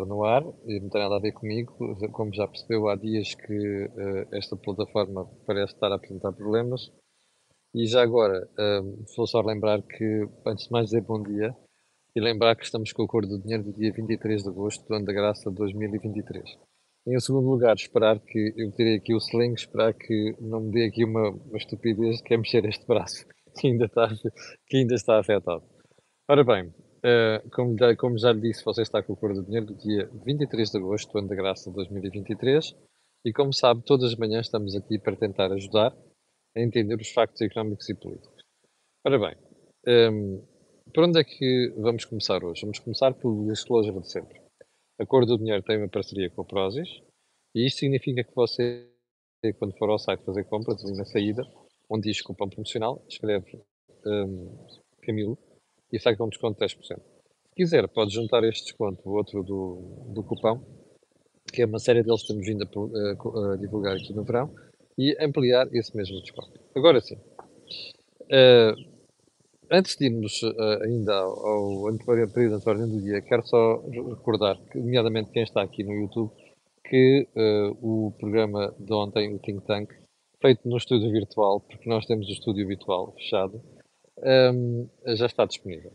no ar e não tem nada a ver comigo. Como já percebeu, há dias que uh, esta plataforma parece estar a apresentar problemas. E já agora, uh, vou só lembrar que, antes de mais dizer bom dia, e lembrar que estamos com o acordo do dinheiro do dia 23 de agosto do ano da graça de 2023. Em segundo lugar, esperar que eu tirei aqui o sling, esperar que não me dê aqui uma, uma estupidez que é mexer este braço que ainda está, que ainda está afetado. Ora bem, uh, como, como, já lhe disse, você está com o acordo do dinheiro do dia 23 de agosto ano da graça de 2023 e como sabe, todas as manhãs estamos aqui para tentar ajudar a entender os factos económicos e políticos. Ora bem, um, por onde é que vamos começar hoje? Vamos começar pelo disclosure de sempre. A Cor do Dinheiro tem uma parceria com a Prozis e isto significa que você, quando for ao site fazer compras, ali na saída, onde diz cupom promocional, escreve um, Camilo e sai com desconto de 10%. Se quiser, pode juntar este desconto, o outro do, do cupom, que é uma série deles que temos vindo a, a, a divulgar aqui no verão, e ampliar esse mesmo desconto. Agora sim, uh, antes de irmos uh, ainda ao, ao período de ordem do dia, quero só recordar, nomeadamente quem está aqui no YouTube, que uh, o programa de ontem, o Think Tank, feito no estúdio virtual, porque nós temos o estúdio virtual fechado, um, já está disponível.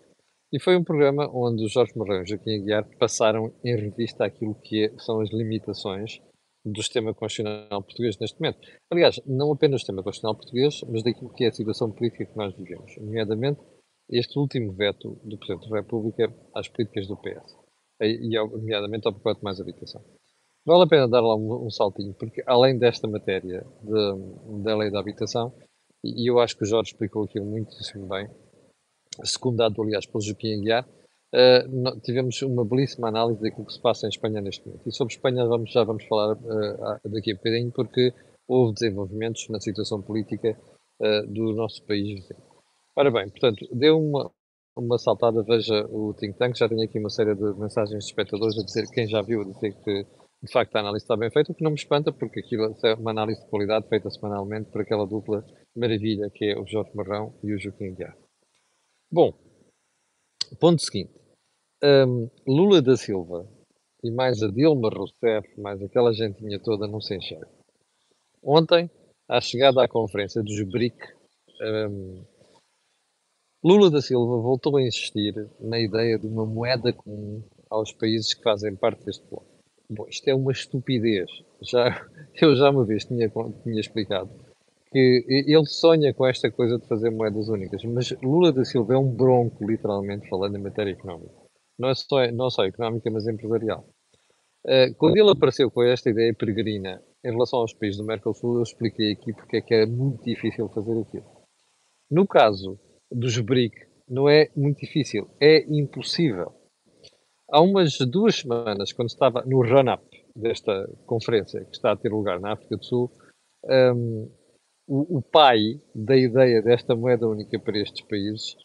E foi um programa onde o Jorge Marrão e o Joaquim Aguiar passaram em revista aquilo que é, são as limitações do sistema constitucional português neste momento. Aliás, não apenas do sistema constitucional português, mas daquilo que é a situação política que nós vivemos, nomeadamente este último veto do Presidente da República às políticas do PS, e, nomeadamente ao pacote mais habitação. Vale a pena dar lá um, um saltinho, porque além desta matéria de, da lei da habitação, e, eu acho que o Jorge explicou aquilo muitíssimo bem, secundado, aliás, pelo Joaquim Aguiar, uh, tivemos uma belíssima análise daquilo que se passa em Espanha neste momento. E sobre Espanha vamos, já vamos falar uh, daqui a bocadinho, porque houve desenvolvimentos na situação política uh, do nosso país. Ora bem, portanto, deu uma, uma saltada, veja o Think Tank, já tenho aqui uma série de mensagens de espectadores a dizer, quem já viu, a dizer que de facto a análise está bem feita, o que não me espanta, porque aquilo é uma análise de qualidade feita semanalmente por aquela dupla maravilha que é o Jorge Marrão e o Joaquim Guiar. Bom, ponto seguinte. Um, Lula da Silva e mais a Dilma Rousseff, mais aquela gentinha toda, não se enxerga. Ontem, à chegada à conferência dos BRIC, um, Lula da Silva voltou a insistir na ideia de uma moeda comum aos países que fazem parte deste bloco. Bom, isto é uma estupidez. Já, eu já uma vez tinha, tinha explicado que ele sonha com esta coisa de fazer moedas únicas, mas Lula da Silva é um bronco, literalmente falando em matéria económica. Não, é só, não só económica, mas empresarial. Uh, quando ele apareceu com esta ideia peregrina em relação aos países do Mercosul, eu expliquei aqui porque é que é muito difícil fazer aquilo. No caso dos BRIC, não é muito difícil, é impossível. Há umas duas semanas, quando estava no run-up desta conferência que está a ter lugar na África do Sul, um, o, o, pai da ideia desta moeda única para estes países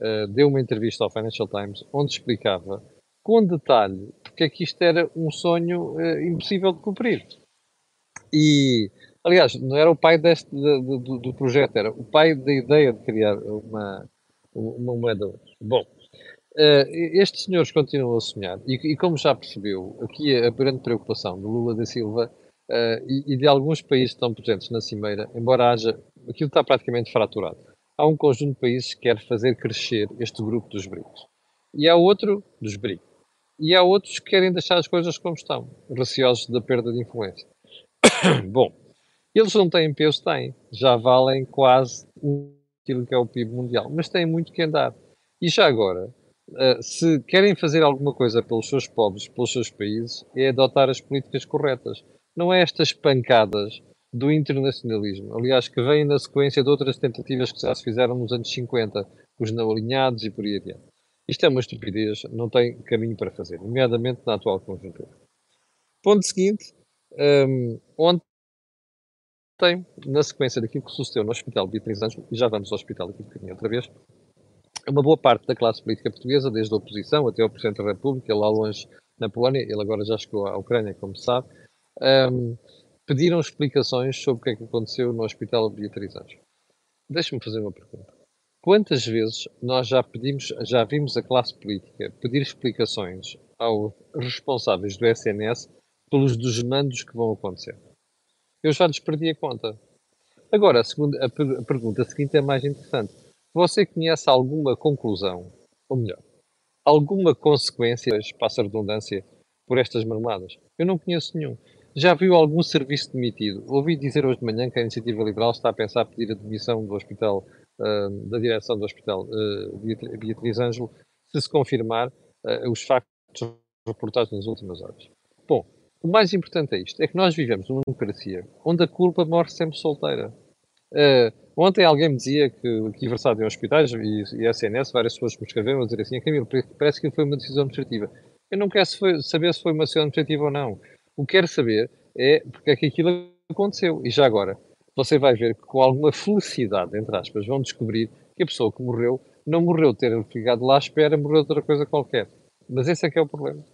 uh, deu uma entrevista ao Financial Times onde explicava com detalhe porque é que isto era um sonho uh, impossível de cumprir. E, aliás, não era o pai deste, do, do, do, projeto, era o pai da ideia de criar uma, uma moeda única. Bom, uh, estes senhores continuam a sonhar e, e, como já percebeu, aqui a grande preocupação do Lula da Silva uh, e, e, de alguns países que estão presentes na Cimeira, embora haja, aquilo está praticamente fraturado. Há um conjunto de países que quer fazer crescer este grupo dos BRICS. E há outro, dos BRICS. E há outros que querem deixar as coisas como estão, receosos da perda de influência. Bom, eles não têm peso, têm. Já valem quase aquilo que é o PIB mundial, mas têm muito que andar. E já agora, uh, se querem fazer alguma coisa pelos seus povos, pelos seus países, é adotar as políticas corretas não é estas pancadas do internacionalismo, aliás, que vêm na sequência de outras tentativas que já se fizeram nos anos 50, os não alinhados e por aí adiante. Isto é uma estupidez, não tem caminho para fazer, nomeadamente na atual conjuntura. Ponto seguinte, um, ontem, na sequência daquilo que sucedeu no Hospital Beatriz Anjos, e já vamos ao hospital aqui um bocadinho outra vez, uma boa parte da classe política portuguesa, desde a oposição até o Presidente da República, lá longe na Polónia, ele agora já chegou à Ucrânia, como se sabe, um, pediram explicações sobre o que é que aconteceu no Hospital Beatriz Anjos. Deixe-me fazer uma pergunta. Quantas vezes nós já pedimos, já vimos a classe política pedir explicações aos responsáveis do SNS pelos desmandos que vão acontecer. Eu já lhes perdi a conta. Agora, a, segunda, a, per a pergunta seguinte é mais interessante. Você conhece alguma conclusão, ou melhor, alguma consequência, passa a redundância, por estas marmeladas? Eu não conheço nenhum. Já viu algum serviço demitido? Ouvi dizer hoje de manhã que a Iniciativa Liberal está a pensar pedir a demissão do hospital, uh, da direção do hospital uh, Beatriz Ângelo, se se confirmar uh, os factos reportados nas últimas horas. Bom, o mais importante é isto, é que nós vivemos numa democracia onde a culpa morre sempre solteira. Ontem alguém me dizia que, que versado em hospitais e, e SNS, várias pessoas me escreveram a dizer assim, Camilo, parece que foi uma decisão administrativa. Eu não quero saber se foi uma decisão administrativa ou não. O que quero saber é porque é que aquilo aconteceu. E já agora, você vai ver que com alguma felicidade, entre aspas, vão descobrir que a pessoa que morreu não morreu ter ficado lá à espera, morreu outra coisa qualquer. Mas esse é que é o problema.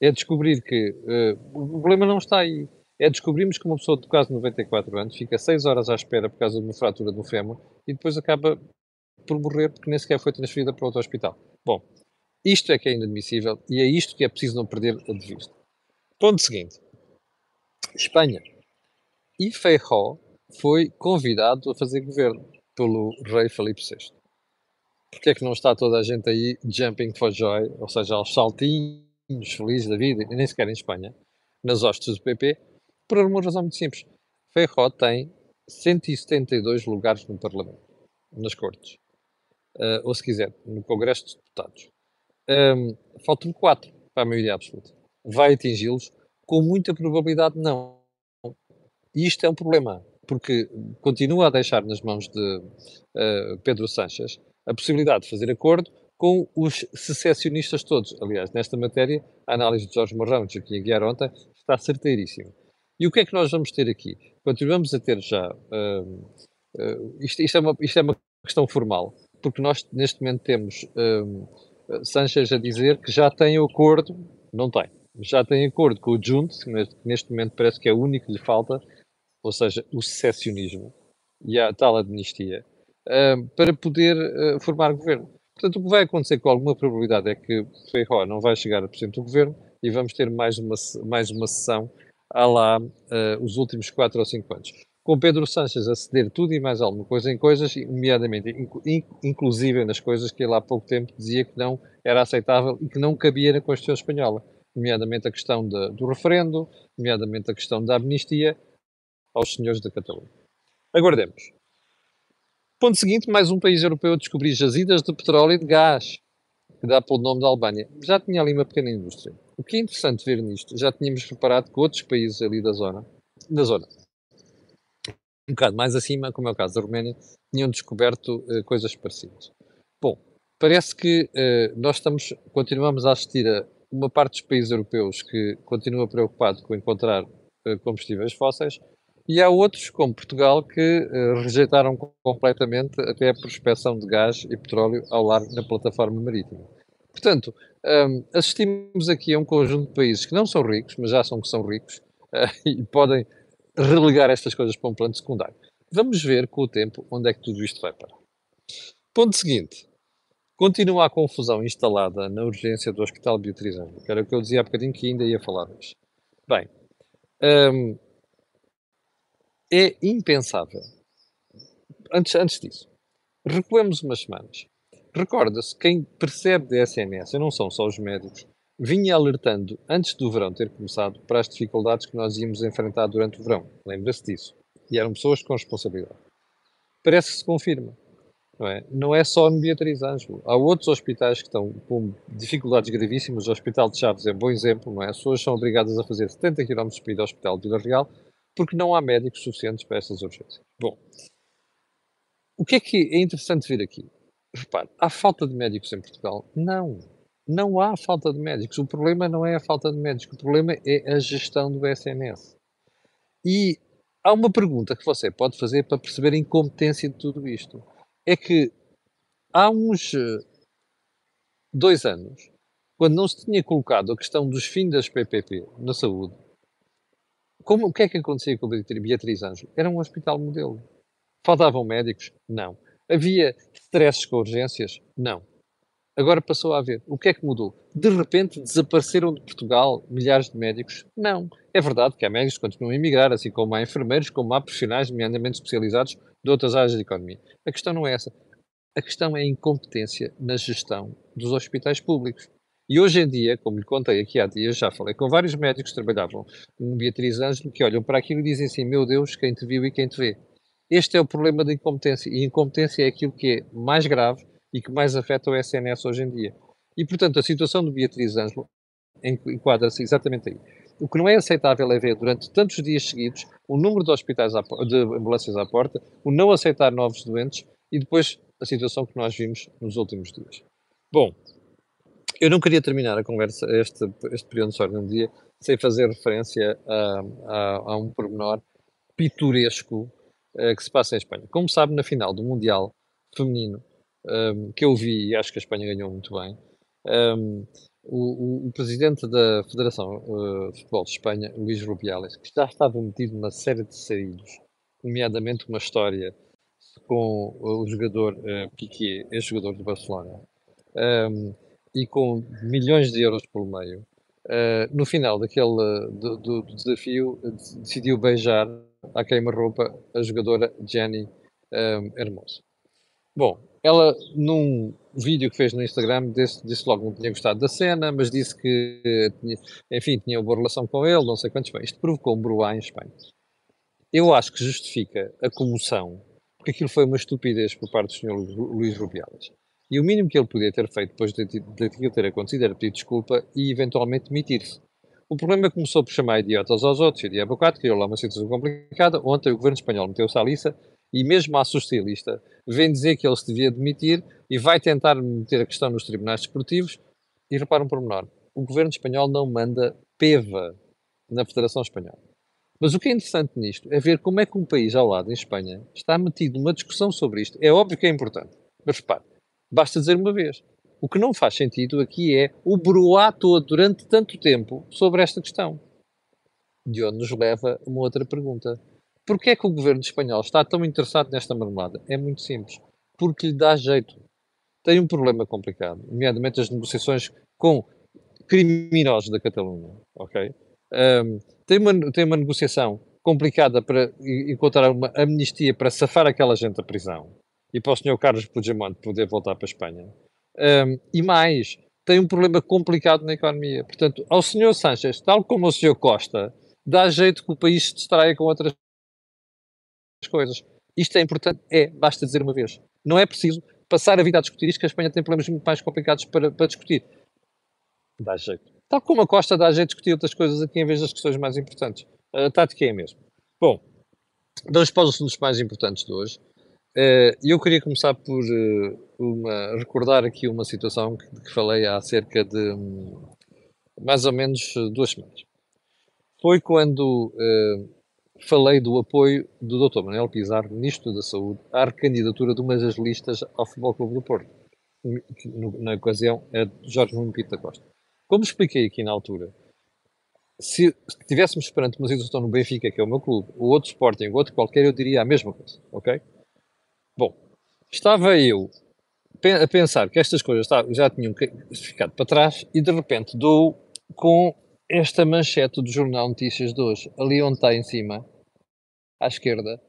É descobrir que uh, o problema não está aí. É descobrirmos que uma pessoa de quase 94 anos fica 6 horas à espera por causa de uma fratura do fémur e depois acaba por morrer porque nem sequer foi transferida para outro hospital. Bom, isto é que é inadmissível e é isto que é preciso não perder de vista. Ponto seguinte. Espanha. E Feijó foi convidado a fazer governo pelo rei Felipe VI. Porquê é que não está toda a gente aí jumping for joy, ou seja, aos saltinhos felizes da vida, nem sequer em Espanha, nas hostes do PP, por uma razão muito simples. Feijó tem 172 lugares no Parlamento, nas Cortes, uh, ou se quiser, no Congresso dos Deputados. Um, faltam 4 para a maioria absoluta. Vai atingi-los? Com muita probabilidade, não. E isto é um problema, porque continua a deixar nas mãos de uh, Pedro Sanches a possibilidade de fazer acordo com os secessionistas todos. Aliás, nesta matéria, a análise de Jorge Morrão e Joaquim Aguiar ontem está certeiríssima. E o que é que nós vamos ter aqui? Continuamos a ter já. Uh, isto, isto, é uma, isto é uma questão formal, porque nós neste momento temos uh, Sanchez a dizer que já tem o acordo, não tem, já tem acordo com o Junte, que neste momento parece que é o único que lhe falta, ou seja, o secessionismo e a tal amnistia, para poder formar governo. Portanto, o que vai acontecer com alguma probabilidade é que Feijó não vai chegar a presidente do governo e vamos ter mais uma, mais uma sessão há lá uh, os últimos 4 ou 5 anos. Com Pedro Sanches a ceder tudo e mais alguma coisa em coisas, nomeadamente, inclusive nas coisas que ele há pouco tempo dizia que não era aceitável e que não cabia na Constituição Espanhola, nomeadamente a questão de, do referendo, nomeadamente a questão da amnistia aos senhores da Catalunha. Aguardemos. Ponto seguinte, mais um país europeu a descobrir jazidas de petróleo e de gás, que dá pelo nome da Albânia. Já tinha ali uma pequena indústria. O que é interessante ver nisto, já tínhamos preparado que outros países ali da zona, da zona, um bocado mais acima, como é o caso da Roménia, tinham descoberto uh, coisas parecidas. Bom, parece que uh, nós estamos, continuamos a assistir a uma parte dos países europeus que continua preocupado com encontrar uh, combustíveis fósseis e há outros, como Portugal, que rejeitaram completamente até a prospecção de gás e petróleo ao largo da plataforma marítima. Portanto, um, assistimos aqui a um conjunto de países que não são ricos, mas já são que são ricos, uh, e podem relegar estas coisas para um plano secundário. Vamos ver com o tempo onde é que tudo isto vai parar. Ponto seguinte. Continua a confusão instalada na urgência do Hospital Beatriz Ângelo, que era o que eu dizia há bocadinho que ainda ia falar hoje. Bem, um, é impensável. Antes, antes disso, recuemos umas semanas. Recorda-se, quem percebe de SNS, não são só os médicos, vinha alertando antes do verão ter começado para as dificuldades que nós íamos enfrentar durante o verão. Lembra-se disso. E eram pessoas com responsabilidade. Parece que se confirma. Não é? não é só no Beatriz Ângelo. Há outros hospitais que estão com dificuldades gravíssimas. O Hospital de Chaves é um bom exemplo. Não é? As pessoas são obrigadas a fazer 70 km para ir ao Hospital de Vila Real porque não há médicos suficientes para essas urgências. Bom, o que é que é interessante ver aqui? repare, há falta de médicos em Portugal? Não. Não há falta de médicos. O problema não é a falta de médicos, o problema é a gestão do SNS. E há uma pergunta que você pode fazer para perceber a incompetência de tudo isto. É que há uns eh, dois anos, quando não se tinha colocado a questão dos fins das PPP na saúde, como, o que é que acontecia com a Beatriz Ângelo? Era um hospital modelo. Faltavam médicos? Não. Havia stresses com urgências? Não. Agora passou a haver. O que é que mudou? De repente desapareceram de Portugal milhares de médicos? Não. É verdade que há médicos que continuam a emigrar, assim como há enfermeiros, como há profissionais, nomeadamente especializados, de outras áreas da economia. A questão não é essa. A questão é a incompetência na gestão dos hospitais públicos. E hoje em dia, como lhe contei aqui há dias, já falei com vários médicos que trabalhavam no Beatriz Ângelo, que olham para aquilo e dizem assim: Meu Deus, quem te viu e quem te vê. Este é o problema da incompetência. E incompetência é aquilo que é mais grave e que mais afeta o SNS hoje em dia. E, portanto, a situação do Beatriz Ângelo enquadra-se exatamente aí. O que não é aceitável é ver durante tantos dias seguidos o número de hospitais à, de ambulâncias à porta, o não aceitar novos doentes e depois a situação que nós vimos nos últimos dias. Bom, eu não queria terminar a conversa, este, este período de ordem do dia, sem fazer referência a, a, a um pormenor pitoresco uh, que se passa em Espanha. Como sabe, na final do Mundial Feminino, um, que eu vi e acho que a Espanha ganhou muito bem, um, o, o, o, presidente da Federação uh, de Futebol de Espanha, Luís Rubiales, que já estava metido numa série de saídos, nomeadamente uma história com o jogador uh, Piqué, ex-jogador do Barcelona, um, e com milhões de euros pelo meio, uh, no final daquele do, do, do desafio decidiu beijar à queima-roupa a jogadora Jenny um, Hermoso. Bom, ela, num vídeo que fez no Instagram, disse, disse logo que não tinha gostado da cena, mas disse que, enfim, tinha uma boa relação com ele, não sei quantos bem. Isto provocou um bruá em Espanha. Eu acho que justifica a comoção, porque aquilo foi uma estupidez por parte do Sr. Luís Rubiales. E o mínimo que ele podia ter feito depois de, de ter acontecido era pedir desculpa e eventualmente demitir-se. O problema começou por chamar idiotas aos outros e de abocado, criou lá uma situação complicada. Ontem o governo espanhol meteu-se à liça e mesmo a socialista vem dizer que ele se devia demitir e vai tentar meter a questão nos tribunais desportivos. E repara um pormenor: o governo espanhol não manda PEVA na Federação Espanhola. Mas o que é interessante nisto é ver como é que um país ao lado, em Espanha, está metido numa discussão sobre isto. É óbvio que é importante, mas repare, basta dizer uma vez. O que não faz sentido aqui é o broá todo durante tanto tempo sobre esta questão. De onde nos leva uma outra pergunta. Porquê é que o governo espanhol está tão interessado nesta marmelada? É muito simples. Porque lhe dá jeito. Tem um problema complicado, nomeadamente as negociações com criminosos da Catalunha, ok? Um, tem, uma, tem uma negociação complicada para encontrar uma amnistia para safar aquela gente da prisão e para o Sr. Carlos Puigdemont poder voltar para a Espanha. Um, e mais, tem um problema complicado na economia. Portanto, ao Sr. Sánchez, tal como ao Sr. Costa, dá jeito que o país se distraia com outras coisas. Isto é importante? É, basta dizer uma vez. Não é preciso passar a vida a discutir isto, que a Espanha tem problemas muito mais complicados para, para discutir. Dá jeito. Tal como a Costa dá jeito de discutir outras coisas aqui em vez das questões mais importantes. A tática é a mesma. Bom, damos para os assuntos mais importantes de hoje. Eh, eu queria começar por eh, uma, recordar aqui uma situação que, que falei há cerca de hum, mais ou menos duas semanas. Foi quando falei do apoio do Dr. Manuel Pizarro, Ministro da Saúde, à recandidatura de uma das listas ao Futebol Clube do Porto, que na ocasião é Jorge Nuno Pinto da Costa. Como expliquei aqui na altura, se estivéssemos perante uma situação no Benfica, que é o meu clube, ou outro Sporting, ou outro qualquer, eu diria a mesma coisa, ok? Bom, estava eu a pensar que estas coisas já tinham ficado para trás e de repente dou com esta manchete do Jornal Notícias de hoje, ali onde está em cima, à esquerda,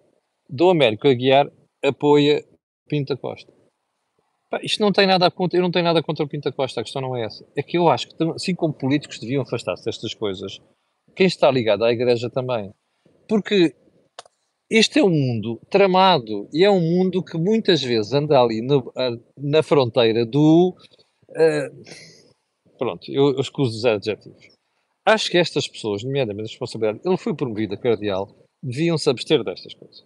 do Américo Aguiar apoia Pinta Costa. Pá, isto não tem nada a contra, eu não tenho nada contra o Pinta Costa, a questão não é essa. É que eu acho que, assim como políticos deviam afastar-se destas coisas, quem está ligado à Igreja também. Porque este é um mundo tramado e é um mundo que muitas vezes anda ali no, na fronteira do. Uh, pronto, eu, eu escuso os adjetivos. Acho que estas pessoas, nomeadamente a responsabilidade, ele foi promovido a cardeal, deviam se abster destas coisas.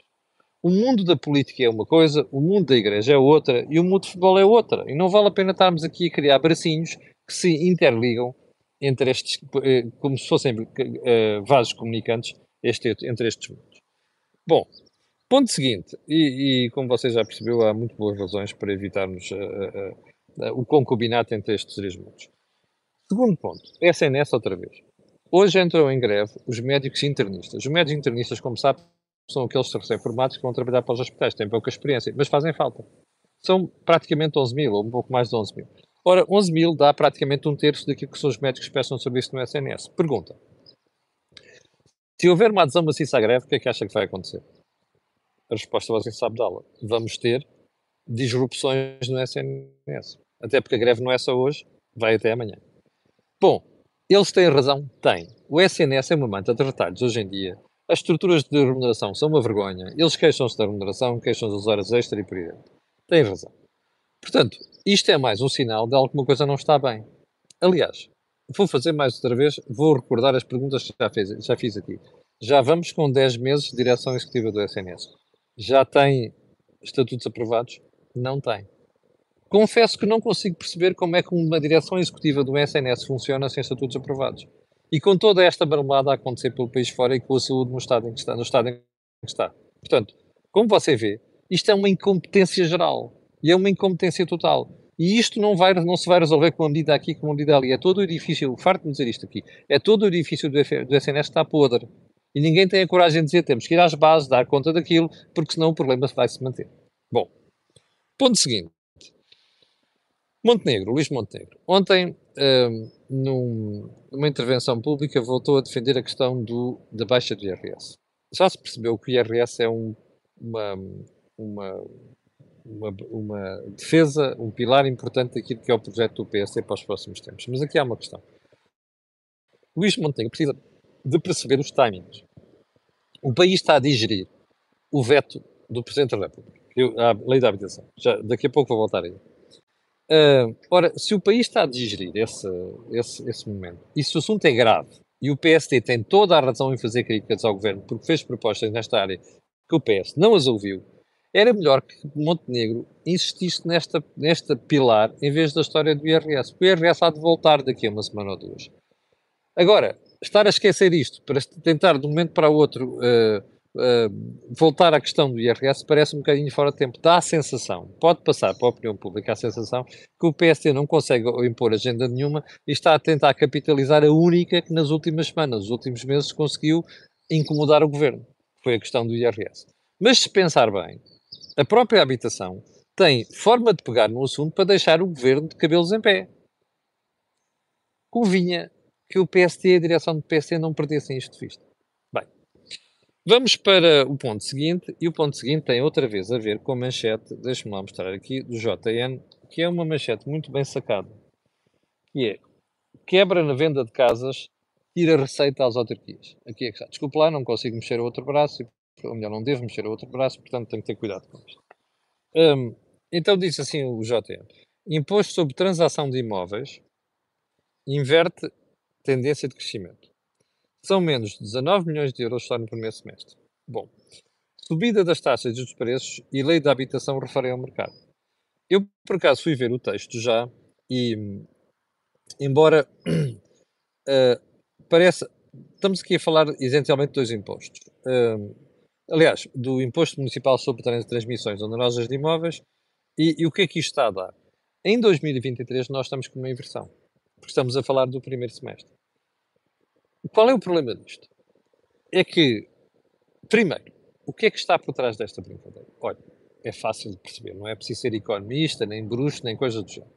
O mundo da política é uma coisa, o mundo da igreja é outra e o mundo do futebol é outra. E não vale a pena estarmos aqui a criar bracinhos que se interligam entre estes, eh, como se fossem uh, vasos comunicantes este, entre estes mundos. Bom, ponto seguinte, e, e, como vocês já percebeu, há muito boas razões para evitarmos uh, uh, o concubinato entre estes três mundos. Segundo ponto, SNS outra vez. Hoje entram em greve os médicos internistas. Os médicos internistas, como sabe, são aqueles recém-formados que vão trabalhar para os hospitais, têm pouca experiência, mas fazem falta. São praticamente 11 mil, ou um pouco mais de 11 mil. Ora, 11 mil dá praticamente um terço daquilo que são os médicos que prestam serviço no SNS. Pergunta. Se houver uma adesão maciça à greve, o que é que acha que vai acontecer? A resposta você sabe dá-la. Vamos ter disrupções no SNS. Até porque a greve não é só hoje, vai até amanhã. Bom, eles têm razão? Têm. O SNS é uma manta de retalhos hoje em dia. As estruturas de remuneração são uma vergonha. Eles queixam-se da remuneração, queixam-se das horas extra e por aí Têm razão. Portanto, isto é mais um sinal de alguma coisa não está bem. Aliás, vou fazer mais outra vez, vou recordar as perguntas que já, fez, já fiz aqui. Já vamos com 10 meses de direção executiva do SNS. Já tem estatutos aprovados? Não tem. Confesso que não consigo perceber como é que uma direção executiva do SNS funciona sem estatutos aprovados. E com toda esta barulhada a acontecer pelo país fora e com a saúde no estado em que está. No estado em que está. Portanto, como você vê, isto é uma incompetência geral. E é uma incompetência total. E isto não, vai, não se vai resolver com uma medida aqui, com uma medida ali. É todo o edifício, farto de dizer isto aqui, é todo o edifício do, do SNS está podre. E ninguém tem a coragem de dizer temos que ir às bases, dar conta daquilo, porque senão o problema vai se manter. Bom, ponto seguinte. Montenegro, Luís Montenegro. Ontem, um, num, numa intervenção pública, voltou a defender a questão do, da baixa do IRS. Já se percebeu que o IRS é um, uma, uma, uma, uma, defesa, um pilar importante daquilo que é o projeto do PSD para os próximos tempos. Mas aqui há uma questão. Luís Montenegro precisa de perceber os timings. O país está a digerir o veto do Presidente da República, a lei da habitação. Já, daqui a pouco vou voltar aí. Uh, ora, se o país está a digerir esse, esse, esse momento, e se o assunto é grave, e o PSD tem toda a razão em fazer críticas ao governo, porque fez propostas nesta área que o PS não as ouviu, era melhor que Montenegro insistisse nesta, nesta pilar em vez da história do IRS. O IRS há de voltar daqui a uma semana ou duas. Agora, estar a esquecer isto para tentar de um momento para o outro uh, voltar à questão do IRS parece um bocadinho fora de tempo. Dá a sensação, pode passar para a opinião pública a sensação que o PSD não consegue impor agenda nenhuma e está a tentar capitalizar a única que nas últimas semanas, nos últimos meses, conseguiu incomodar o governo. Foi a questão do IRS. Mas se pensar bem, a própria habitação tem forma de pegar no assunto para deixar o governo de cabelos em pé. Convinha que o PST e a direção do PST não perdessem isto de vista. Vamos para o ponto seguinte, e o ponto seguinte tem outra vez a ver com a manchete, deixe-me lá mostrar aqui, do JN, que é uma manchete muito bem sacada, que é quebra na venda de casas, tira receita às autarquias. Aqui é que está. Desculpe lá, não consigo mexer o outro braço, ou melhor, não devo mexer o outro braço, portanto tenho que ter cuidado com isto. Um, então disse assim o JN, imposto sobre transação de imóveis inverte tendência de crescimento. São menos de 19 milhões de euros só no primeiro semestre. Bom, subida das taxas e dos preços e lei da habitação referem ao mercado. Eu, por acaso, fui ver o texto já e, embora uh, pareça. Estamos aqui a falar essencialmente de dois impostos. Uh, aliás, do Imposto Municipal sobre Transmissões onerosas de imóveis e, e o que é que isto está a dar? Em 2023 nós estamos com uma inversão, porque estamos a falar do primeiro semestre. Qual é o problema disto? É que, primeiro, o que é que está por trás desta brincadeira? Olha, é fácil de perceber, não é preciso ser economista, nem bruxo, nem coisa do género.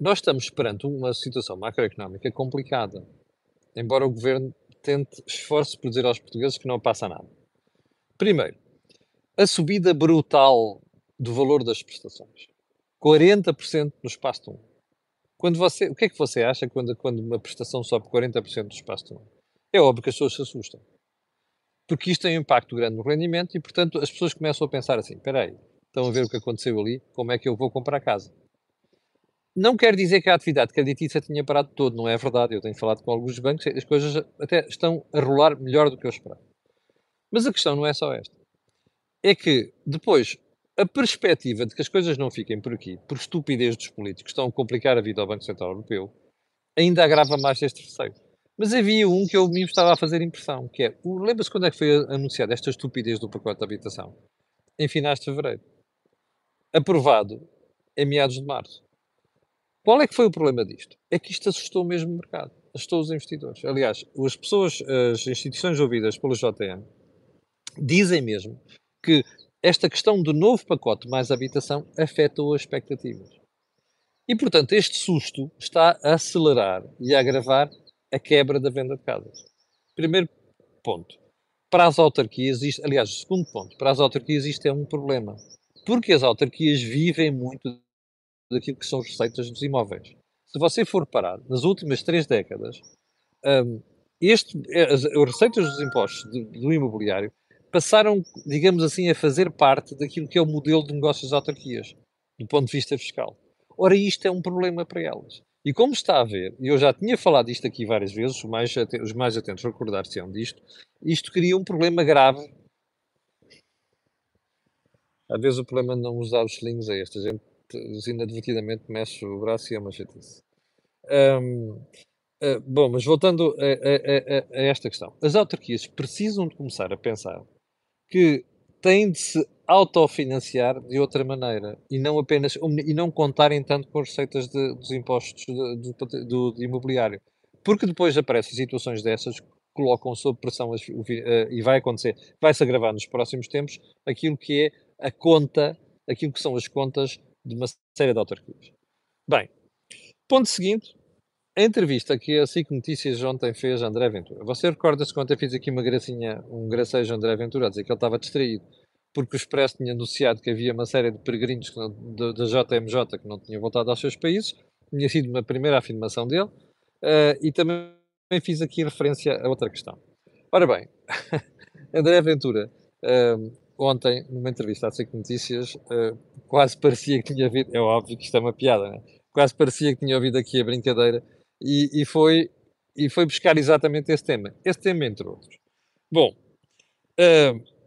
Nós estamos perante uma situação macroeconómica complicada, embora o governo tente esforço por dizer aos portugueses que não passa nada. Primeiro, a subida brutal do valor das prestações. 40% no espaço de um. Quando você, o que é que você acha quando, quando uma prestação sobe 40% do espaço de um ano? É óbvio que as pessoas se assustam. Porque isto tem um impacto grande no rendimento e, portanto, as pessoas começam a pensar assim: espera aí, estão a ver o que aconteceu ali, como é que eu vou comprar casa? Não quer dizer que a atividade creditícia tinha parado todo, não é verdade. Eu tenho falado com alguns bancos as coisas até estão a rolar melhor do que eu esperava. Mas a questão não é só esta. É que depois a perspectiva de que as coisas não fiquem por aqui, por estupidez dos políticos estão a complicar a vida ao Banco Central Europeu, ainda agrava mais este receio. Mas havia um que eu me estava a fazer impressão, que é, lembra-se quando é que foi anunciada esta estupidez do pacote de habitação? Em finais de fevereiro. Aprovado em meados de março. Qual é que foi o problema disto? É que isto assustou mesmo o mercado, assustou os investidores. Aliás, as pessoas, as instituições ouvidas pelo JN, dizem mesmo que esta questão do novo pacote mais habitação afetou as expectativas. E, portanto, este susto está a acelerar e a agravar a quebra da venda de casas. Primeiro ponto. Para as autarquias, isto, aliás, segundo ponto, para as autarquias isto é um problema. Porque as autarquias vivem muito daquilo que são as receitas dos imóveis. Se você for parar, nas últimas três décadas, um, este, as, as receitas dos impostos do imobiliário passaram, digamos assim, a fazer parte daquilo que é o modelo de negócios das autarquias, do ponto de vista fiscal. Ora, isto é um problema para elas. E como está a ver, e eu já tinha falado disto aqui várias vezes, os mais, os mais atentos recordar-se-ão disto, isto cria um problema grave. Às vezes o problema de não usar os slings é este. A gente inadvertidamente mexe o braço e é uma chatice. Ah, bom, mas voltando a, a, a, a, esta questão. As autarquias precisam de começar a pensar que têm de se autofinanciar de outra maneira e não apenas e não contarem tanto com as receitas de, dos impostos de, do, do, imobiliário. Porque depois aparecem situações dessas que colocam sob pressão as, uh, e vai acontecer, vai-se agravar nos próximos tempos aquilo que é a conta, aquilo que são as contas de uma série de autarquias. Bem, ponto seguinte, a entrevista que a SIC Notícias ontem fez a André Ventura. Você recorda-se quando eu fiz aqui uma gracinha, um gracejo a André Ventura, a dizer que ele estava distraído porque o Expresso tinha anunciado que havia uma série de peregrinos da JMJ que não tinham voltado aos seus países. Tinha sido uma primeira afirmação dele. Uh, e também fiz aqui referência a outra questão. Ora bem, André Ventura, uh, ontem, numa entrevista à SIC Notícias, uh, quase parecia que tinha ouvido, é óbvio que isto é uma piada, né? quase parecia que tinha ouvido aqui a brincadeira e, e, foi, e foi buscar exatamente esse tema. Esse tema, entre outros. Bom, uh,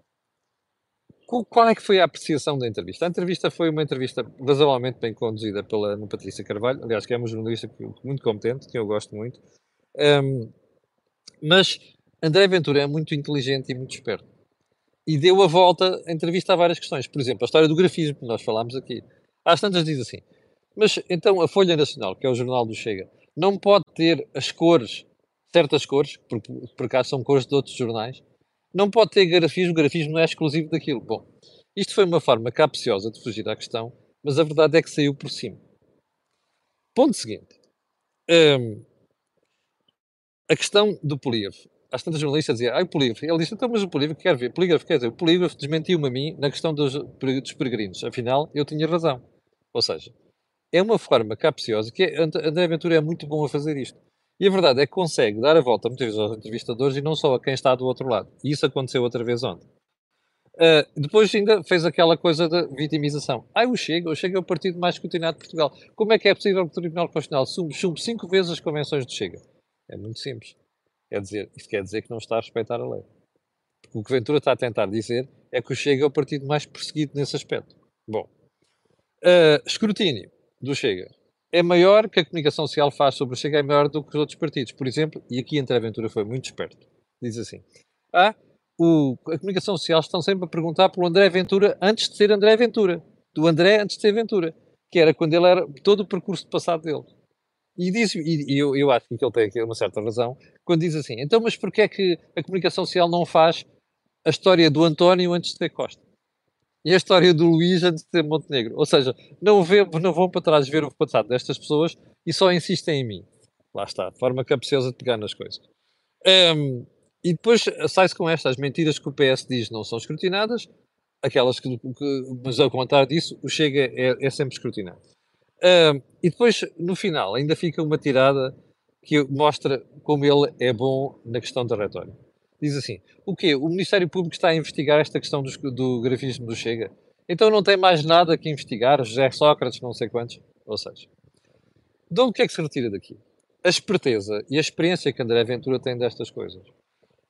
qual é que foi a apreciação da entrevista? A entrevista foi uma entrevista razoavelmente bem conduzida pela Patrícia Carvalho, aliás, que é uma jornalista muito competente, que eu gosto muito. Um, mas André Ventura é muito inteligente e muito esperto. E deu a volta a entrevista a várias questões. Por exemplo, a história do grafismo, que nós falámos aqui. Às tantas diz assim, mas então a Folha Nacional, que é o jornal do Chega, não pode ter as cores, certas cores, porque por acaso são cores de outros jornais, não pode ter grafismo, grafismo não é exclusivo daquilo. Bom, isto foi uma forma capciosa de fugir à questão, mas a verdade é que saiu por cima. Ponto seguinte. Um, a questão do polígrafo. Às tantas jornalistas diziam, ah, o polígrafo. Ele disse, então, mas o polígrafo, quer ver? Polígrafo, quer dizer, o polígrafo desmentiu-me a mim na questão dos, dos peregrinos. Afinal, eu tinha razão. Ou seja, é uma forma capciosa que é, André Ventura é muito bom a fazer isto. E a verdade é que consegue dar a volta muitas vezes aos entrevistadores e não só a quem está do outro lado. E isso aconteceu outra vez ontem. Uh, depois ainda fez aquela coisa da vitimização. Ah, o Chega, o Chega é o partido mais escrutinado de Portugal. Como é que é possível que o Tribunal Constitucional chumbe cinco vezes as convenções do Chega? É muito simples. Quer dizer, isto quer dizer que não está a respeitar a lei. Porque o que Ventura está a tentar dizer é que o Chega é o partido mais perseguido nesse aspecto. Bom, uh, escrutínio do Chega é maior que a comunicação social faz sobre o Chega, é maior do que os outros partidos. Por exemplo, e aqui André Ventura foi muito esperto, diz assim, ah, o, a comunicação social estão sempre a perguntar pelo André Ventura antes de ser André Ventura, do André antes de ser Ventura, que era quando ele era todo o percurso de passado dele. E, diz, e, eu, eu acho que ele tem aqui uma certa razão, quando diz assim, então mas porquê é que a comunicação social não faz a história do António antes de ser Costa? E a história do Luís antes de ser Montenegro. Ou seja, não, vê, não vão para trás ver o passado destas pessoas e só insistem em mim. Lá está, forma capciosa de pegar nas coisas. Um, e depois sai-se com estas mentiras que o PS diz não são escrutinadas, aquelas que, que mas ao contrário disso, o Chega é, é sempre escrutinado. Um, e depois, no final, ainda fica uma tirada que mostra como ele é bom na questão da retórica diz assim: o quê? O Ministério Público está a investigar esta questão do, do grafismo do Chega? Então não tem mais nada que investigar? José Sócrates, não sei quantos? Ou seja, então o que é que se retira daqui? A esperteza e a experiência que André Ventura tem destas coisas.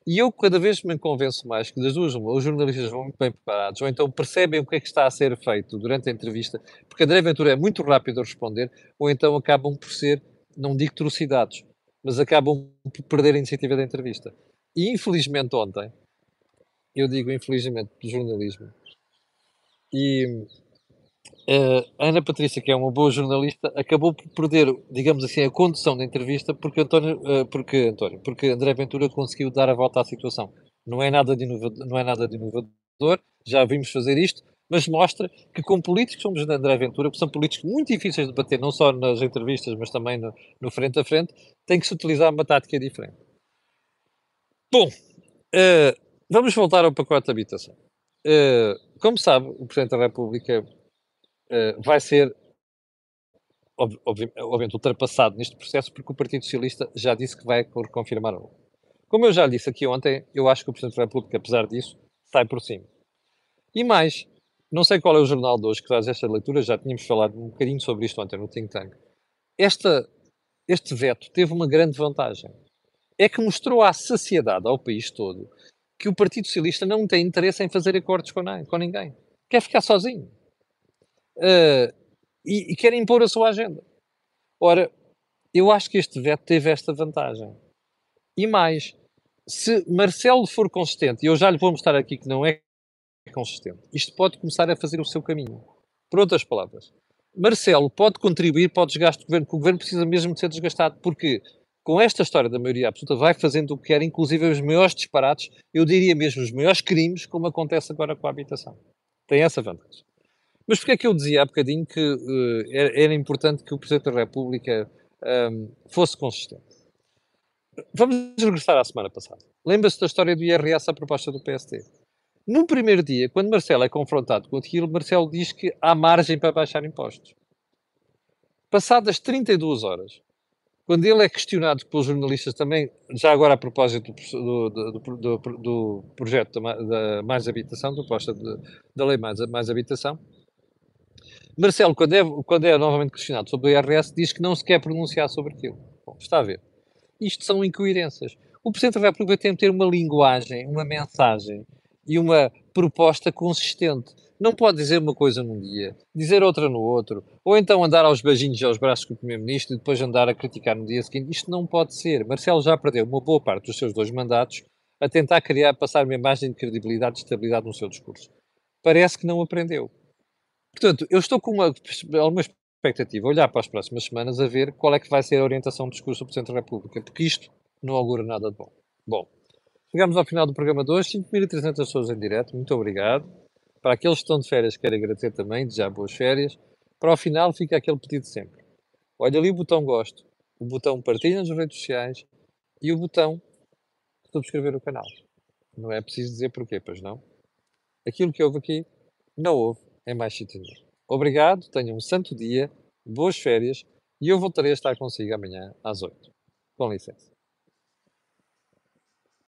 E eu cada vez me convenço mais que das duas, os jornalistas vão muito bem preparados, ou então percebem o que é que está a ser feito durante a entrevista, porque André Ventura é muito rápido a responder, ou então acabam por ser, não digo trucidados, mas acabam por perder a iniciativa da entrevista. Infelizmente ontem, eu digo infelizmente do jornalismo, e uh, Ana Patrícia, que é uma boa jornalista, acabou por perder, digamos assim, a condução da entrevista porque António, uh, porque, António, porque André Ventura conseguiu dar a volta à situação. Não é nada de inovador, não é nada de inovador já vimos fazer isto, mas mostra que com políticos como André Ventura, que são políticos muito difíceis de bater, não só nas entrevistas, mas também no, no frente a frente, tem que se utilizar uma tática diferente. Bom, uh, vamos voltar ao pacote de habitação. Uh, como sabe, o Presidente da República uh, vai ser, ob obviamente, ultrapassado neste processo porque o Partido Socialista já disse que vai confirmar o Como eu já disse aqui ontem, eu acho que o Presidente da República, apesar disso, sai por cima. E mais, não sei qual é o jornal de hoje que traz esta leitura, já tínhamos falado um bocadinho sobre isto ontem no Think Tank. Esta, este veto teve uma grande vantagem. É que mostrou à sociedade, ao país todo, que o Partido Socialista não tem interesse em fazer acordos com, com ninguém. Quer ficar sozinho. Uh, e, e quer impor a sua agenda. Ora, eu acho que este veto teve esta vantagem. E mais, se Marcelo for consistente, e eu já lhe vou mostrar aqui que não é consistente. Isto pode começar a fazer o seu caminho. Por outras palavras, Marcelo pode contribuir para o desgaste do governo, porque o governo precisa mesmo de ser desgastado, porque com esta história da maioria absoluta vai fazendo o que quer, inclusive os maiores disparates, eu diria mesmo os maiores crimes, como acontece agora com a habitação. Tem essa vantagem. Mas porquê é que eu dizia há bocadinho que uh, era, era, importante que o Presidente da República um, ehm, fosse consistente? Vamos regressar à semana passada. Lembra-se da história do IRS à proposta do PST? No primeiro dia, quando Marcelo é confrontado com aquilo, Marcelo diz que há margem para baixar impostos. Passadas 32 horas, quando ele é questionado pelos jornalistas também, já agora a propósito do, do, do, do projeto da, Mais Habitação, da proposta da Lei mais, mais Habitação, Marcelo, quando é, quando é novamente questionado sobre o IRS, diz que não se quer pronunciar sobre aquilo. Bom, está a ver. Isto são incoerências. O Presidente da República tem de ter uma linguagem, uma mensagem e uma proposta consistente. Não pode dizer uma coisa num dia, dizer outra no outro, ou então andar aos beijinhos aos braços com o Primeiro-Ministro e depois andar a criticar no dia seguinte. Isto não pode ser. Marcelo já perdeu uma boa parte dos seus dois mandatos a tentar criar, passar uma imagem de credibilidade e estabilidade no seu discurso. Parece que não aprendeu. Portanto, eu estou com uma, alguma expectativa, olhar para as próximas semanas a ver qual é que vai ser a orientação do discurso do Presidente da República, porque isto não augura nada de bom. Bom, Chegamos ao final do programa de hoje, 5.300 pessoas em direto, muito obrigado. Para aqueles que estão de férias, quero agradecer também, desejar boas férias. Para o final, fica aquele pedido sempre. Olha ali o botão gosto, o botão partilha nas redes sociais e o botão subscrever o canal. Não é preciso dizer porquê, pois não? Aquilo que houve aqui, não houve é mais sítio Obrigado, tenham um santo dia, boas férias e eu voltarei a estar consigo amanhã às 8. Com licença.